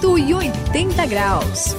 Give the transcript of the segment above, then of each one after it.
180 graus.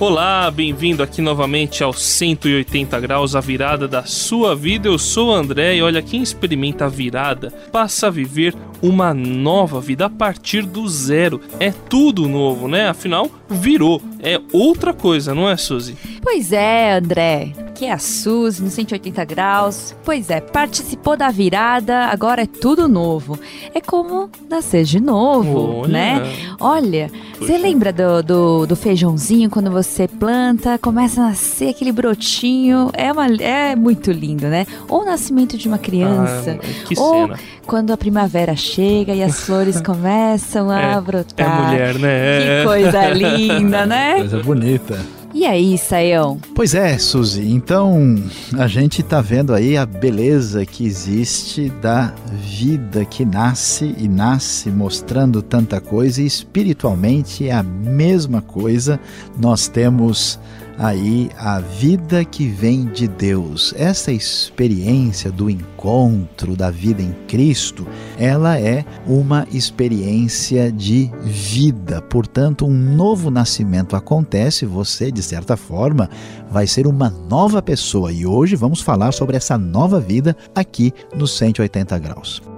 Olá, bem-vindo aqui novamente ao 180 graus, a virada da sua vida. Eu sou o André e olha, quem experimenta a virada passa a viver uma nova vida a partir do zero. É tudo novo, né? Afinal, virou. É outra coisa, não é, Suzy? Pois é, André aqui é a Suzy, no 180 graus. Pois é, participou da virada, agora é tudo novo. É como nascer de novo, Olha. né? Olha, você lembra do, do, do, feijãozinho quando você planta, começa a nascer aquele brotinho? É, uma, é muito lindo, né? Ou o nascimento de uma criança. Ah, que ou cena. quando a primavera chega e as flores começam a é, brotar. É mulher, né? Que coisa linda, né? Coisa bonita. E aí, Saião? Pois é, Suzy. Então, a gente está vendo aí a beleza que existe da vida que nasce e nasce mostrando tanta coisa e espiritualmente é a mesma coisa. Nós temos aí a vida que vem de Deus. Essa experiência do encontro da vida em Cristo, ela é uma experiência de vida. Portanto, um novo nascimento acontece, você de certa forma vai ser uma nova pessoa e hoje vamos falar sobre essa nova vida aqui no 180 graus.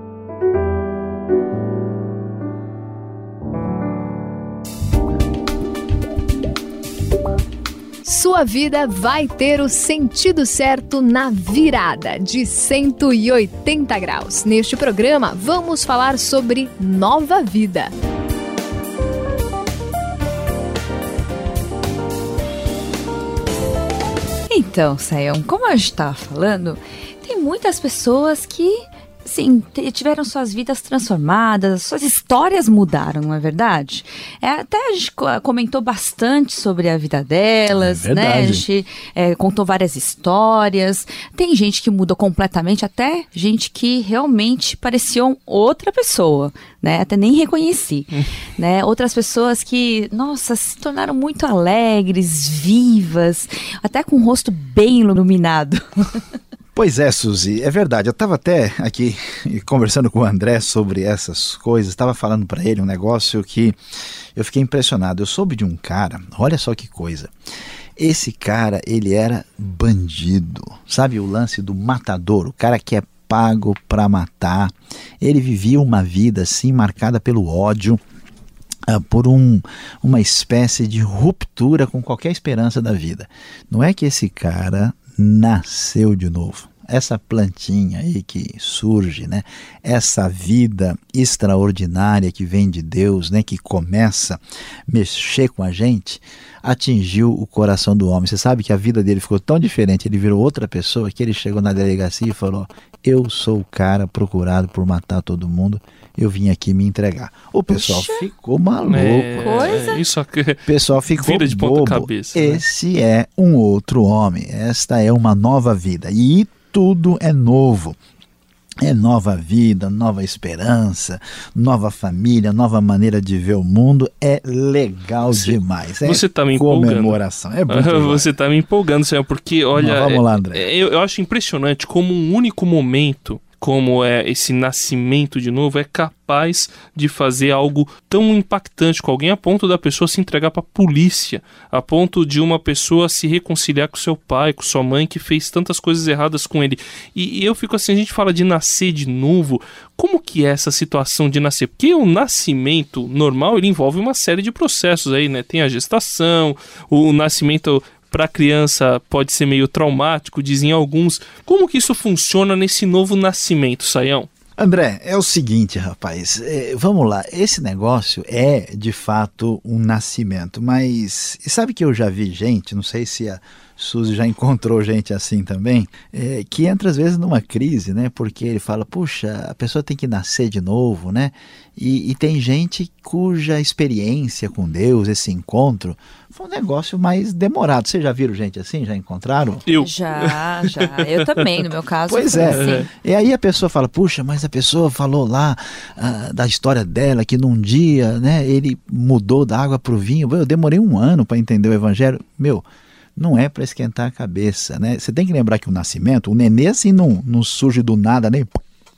Sua vida vai ter o sentido certo na virada de 180 graus. Neste programa, vamos falar sobre nova vida. Então, Sayão, como a gente estava falando, tem muitas pessoas que sim, tiveram suas vidas transformadas, suas histórias mudaram, não é verdade? É, até a gente comentou bastante sobre a vida delas, é né? A gente é, contou várias histórias. Tem gente que mudou completamente, até gente que realmente pareciam outra pessoa, né? Até nem reconheci, né? Outras pessoas que, nossa, se tornaram muito alegres, vivas, até com o rosto bem iluminado. Pois é, Suzy, é verdade. Eu estava até aqui conversando com o André sobre essas coisas, estava falando para ele um negócio que eu fiquei impressionado. Eu soube de um cara, olha só que coisa. Esse cara, ele era bandido. Sabe o lance do matador, o cara que é pago para matar. Ele vivia uma vida assim marcada pelo ódio. Uh, por um, uma espécie de ruptura com qualquer esperança da vida. Não é que esse cara nasceu de novo. Essa plantinha aí que surge, né? Essa vida extraordinária que vem de Deus, né? Que começa a mexer com a gente, atingiu o coração do homem. Você sabe que a vida dele ficou tão diferente, ele virou outra pessoa que ele chegou na delegacia e falou: "Eu sou o cara procurado por matar todo mundo. Eu vim aqui me entregar". O pessoal Puxa. ficou maluco. É, Coisa. Isso aqui. O pessoal ficou Vira de bobo. cabeça. Né? Esse é um outro homem. Esta é uma nova vida. E tudo é novo. É nova vida, nova esperança, nova família, nova maneira de ver o mundo. É legal demais. É Você está me comemoração. empolgando. É Você está me empolgando, Senhor, porque olha. Mas vamos lá, André. É, eu, eu acho impressionante como um único momento como é esse nascimento de novo é capaz de fazer algo tão impactante com alguém a ponto da pessoa se entregar para a polícia, a ponto de uma pessoa se reconciliar com seu pai, com sua mãe que fez tantas coisas erradas com ele. E, e eu fico assim, a gente fala de nascer de novo, como que é essa situação de nascer? Porque o nascimento normal ele envolve uma série de processos aí, né? Tem a gestação, o nascimento para a criança pode ser meio traumático, dizem alguns. Como que isso funciona nesse novo nascimento, Saião? André, é o seguinte, rapaz, é, vamos lá, esse negócio é de fato um nascimento, mas sabe que eu já vi gente, não sei se a Suzy já encontrou gente assim também, é, que entra às vezes numa crise, né? Porque ele fala, puxa, a pessoa tem que nascer de novo, né? E, e tem gente cuja experiência com Deus, esse encontro, foi um negócio mais demorado. Vocês já viram gente assim? Já encontraram? Eu. Já, já. Eu também, no meu caso. Pois é. Assim. E aí a pessoa fala, puxa, mas a pessoa falou lá ah, da história dela, que num dia, né, ele mudou da água para o vinho. Eu demorei um ano para entender o evangelho. Meu, não é para esquentar a cabeça, né? Você tem que lembrar que o nascimento, o nenê assim não, não surge do nada, nem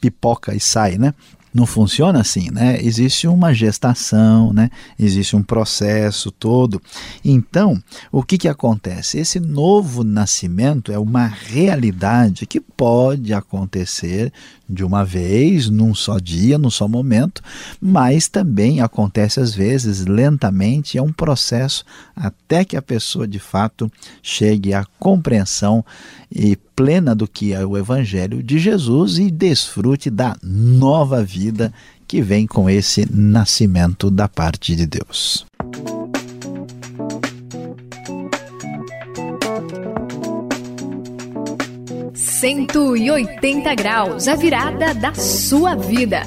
pipoca e sai, né? Não funciona assim, né? Existe uma gestação, né? Existe um processo todo. Então, o que que acontece? Esse novo nascimento é uma realidade que pode acontecer de uma vez, num só dia, num só momento, mas também acontece às vezes lentamente, é um processo até que a pessoa de fato chegue à compreensão e plena do que é o evangelho de Jesus e desfrute da nova vida que vem com esse nascimento da parte de Deus. Cento e oitenta graus, a virada da sua vida.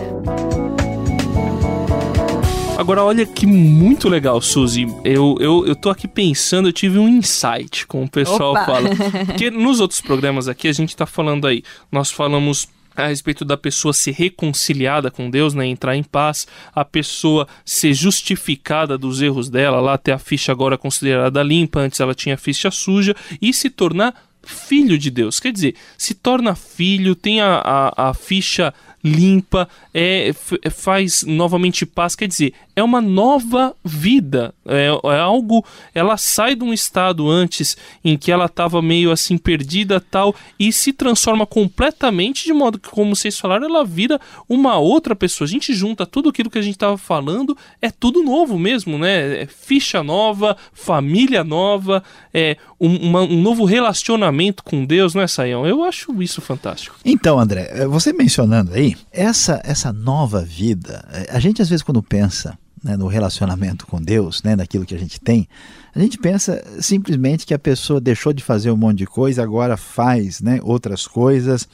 Agora, olha que muito legal, Suzy. Eu, eu, eu tô aqui pensando, eu tive um insight, como o pessoal Opa. fala. Porque nos outros programas aqui, a gente tá falando aí, nós falamos a respeito da pessoa ser reconciliada com Deus, né, entrar em paz, a pessoa ser justificada dos erros dela, lá ter a ficha agora considerada limpa, antes ela tinha a ficha suja, e se tornar filho de Deus. Quer dizer, se torna filho, tem a, a, a ficha limpa, é, faz novamente paz, quer dizer, é uma nova vida, é, é, algo, ela sai de um estado antes em que ela estava meio assim perdida tal e se transforma completamente de modo que, como vocês falaram, ela vira uma outra pessoa. A gente junta tudo aquilo que a gente estava falando, é tudo novo mesmo, né? É ficha nova, família nova, é um, uma, um novo relacionamento com Deus, não é, Saião? Eu acho isso fantástico. Então, André, você mencionando aí, essa, essa nova vida, a gente às vezes quando pensa né, no relacionamento com Deus, né, naquilo que a gente tem, a gente pensa simplesmente que a pessoa deixou de fazer um monte de coisa, agora faz né, outras coisas.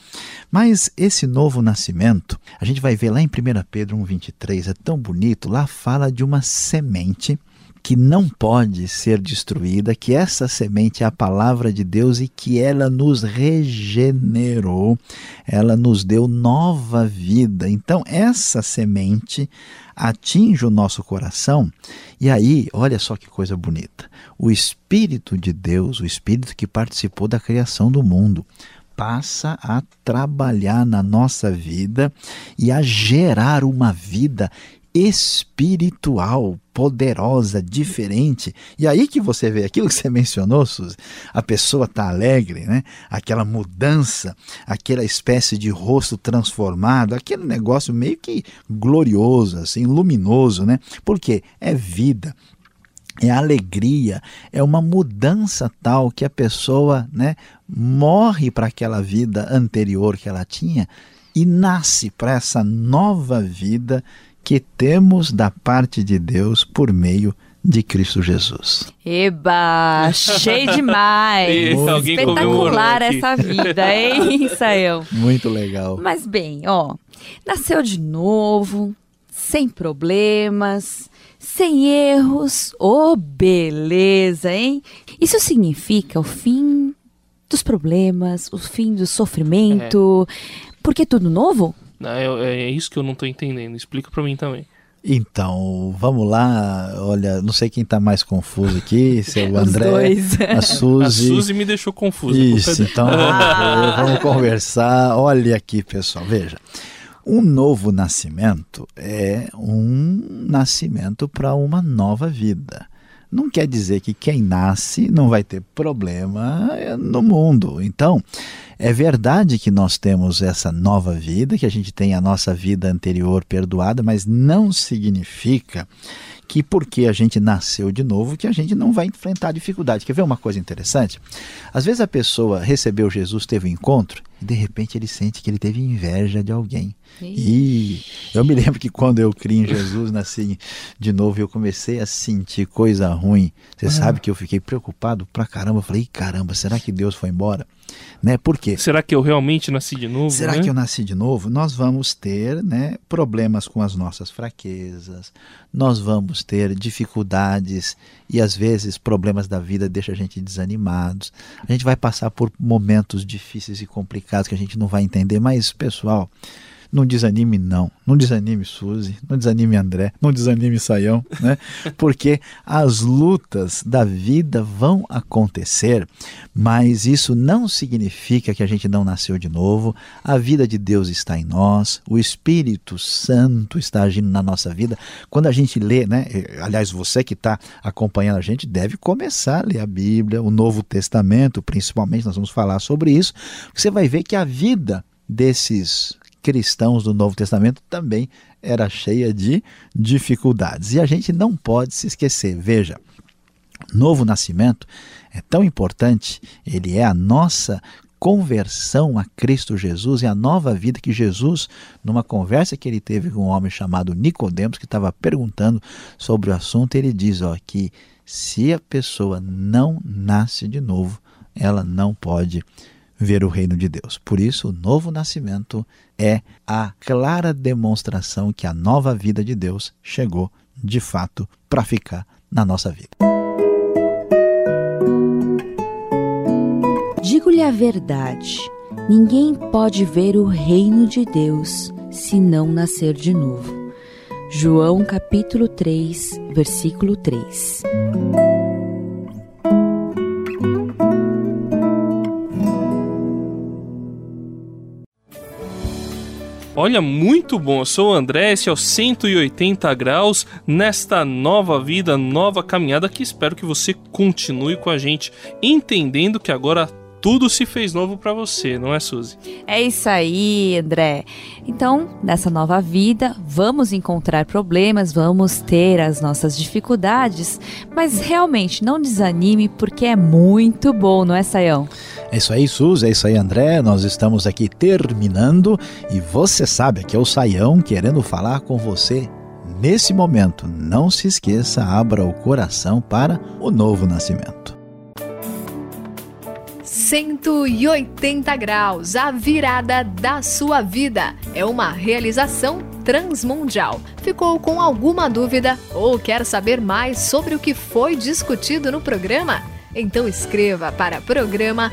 Mas esse novo nascimento, a gente vai ver lá em 1 Pedro 1,23, é tão bonito, lá fala de uma semente que não pode ser destruída, que essa semente é a palavra de Deus e que ela nos regenerou, ela nos deu nova vida. Então, essa semente atinge o nosso coração e aí, olha só que coisa bonita. O Espírito de Deus, o Espírito que participou da criação do mundo, passa a trabalhar na nossa vida e a gerar uma vida espiritual, poderosa, diferente. E aí que você vê aquilo que você mencionou, Suzy, a pessoa está alegre, né? aquela mudança, aquela espécie de rosto transformado, aquele negócio meio que glorioso, assim, luminoso, né? Porque é vida, é alegria, é uma mudança tal que a pessoa né, morre para aquela vida anterior que ela tinha e nasce para essa nova vida que temos da parte de Deus por meio de Cristo Jesus. Eba, cheio demais. Espetacular essa vida, hein, Saião? Muito legal. Mas bem, ó, nasceu de novo, sem problemas, sem erros. Oh, beleza, hein? Isso significa o fim dos problemas, o fim do sofrimento. É. Porque tudo novo? É, é isso que eu não estou entendendo. Explica para mim também. Então, vamos lá. Olha, não sei quem está mais confuso aqui, se é o André, a Suzy. A Suzy me deixou confuso. Isso, então ah. vamos, vamos conversar. Olha aqui, pessoal, veja. Um novo nascimento é um nascimento para uma nova vida não quer dizer que quem nasce não vai ter problema no mundo. Então, é verdade que nós temos essa nova vida, que a gente tem a nossa vida anterior perdoada, mas não significa que porque a gente nasceu de novo que a gente não vai enfrentar dificuldade. Quer ver uma coisa interessante? Às vezes a pessoa recebeu Jesus, teve um encontro e de repente ele sente que ele teve inveja de alguém. E eu me lembro que quando eu criei em Jesus, nasci de novo, eu comecei a sentir coisa ruim. Você ah. sabe que eu fiquei preocupado pra caramba. Eu falei, caramba, será que Deus foi embora? Né? Por quê? Será que eu realmente nasci de novo? Será né? que eu nasci de novo? Nós vamos ter né, problemas com as nossas fraquezas, nós vamos ter dificuldades e às vezes problemas da vida deixam a gente desanimados. A gente vai passar por momentos difíceis e complicados que a gente não vai entender, mas, pessoal, não desanime não, não desanime Suzy, não desanime André, não desanime Saião, né? Porque as lutas da vida vão acontecer, mas isso não significa que a gente não nasceu de novo. A vida de Deus está em nós, o Espírito Santo está agindo na nossa vida. Quando a gente lê, né? Aliás, você que está acompanhando a gente deve começar a ler a Bíblia, o Novo Testamento, principalmente, nós vamos falar sobre isso. Você vai ver que a vida desses cristãos do Novo Testamento também era cheia de dificuldades. E a gente não pode se esquecer. Veja, novo nascimento é tão importante, ele é a nossa conversão a Cristo Jesus e a nova vida que Jesus, numa conversa que ele teve com um homem chamado Nicodemos, que estava perguntando sobre o assunto, ele diz ó, que se a pessoa não nasce de novo, ela não pode ver o reino de Deus. Por isso, o novo nascimento é a clara demonstração que a nova vida de Deus chegou de fato para ficar na nossa vida. Digo-lhe a verdade: ninguém pode ver o reino de Deus se não nascer de novo. João capítulo 3, versículo 3. Olha, muito bom. Eu sou o André, esse é o 180 graus nesta nova vida, nova caminhada que espero que você continue com a gente, entendendo que agora tudo se fez novo para você, não é, Suzy? É isso aí, André. Então, nessa nova vida, vamos encontrar problemas, vamos ter as nossas dificuldades, mas realmente não desanime porque é muito bom, não é, Saião? É isso aí, Suzy, é isso aí, André. Nós estamos aqui terminando e você sabe que é o Saião querendo falar com você nesse momento. Não se esqueça, abra o coração para o novo nascimento. 180 graus, a virada da sua vida. É uma realização transmundial. Ficou com alguma dúvida ou quer saber mais sobre o que foi discutido no programa? Então escreva para programa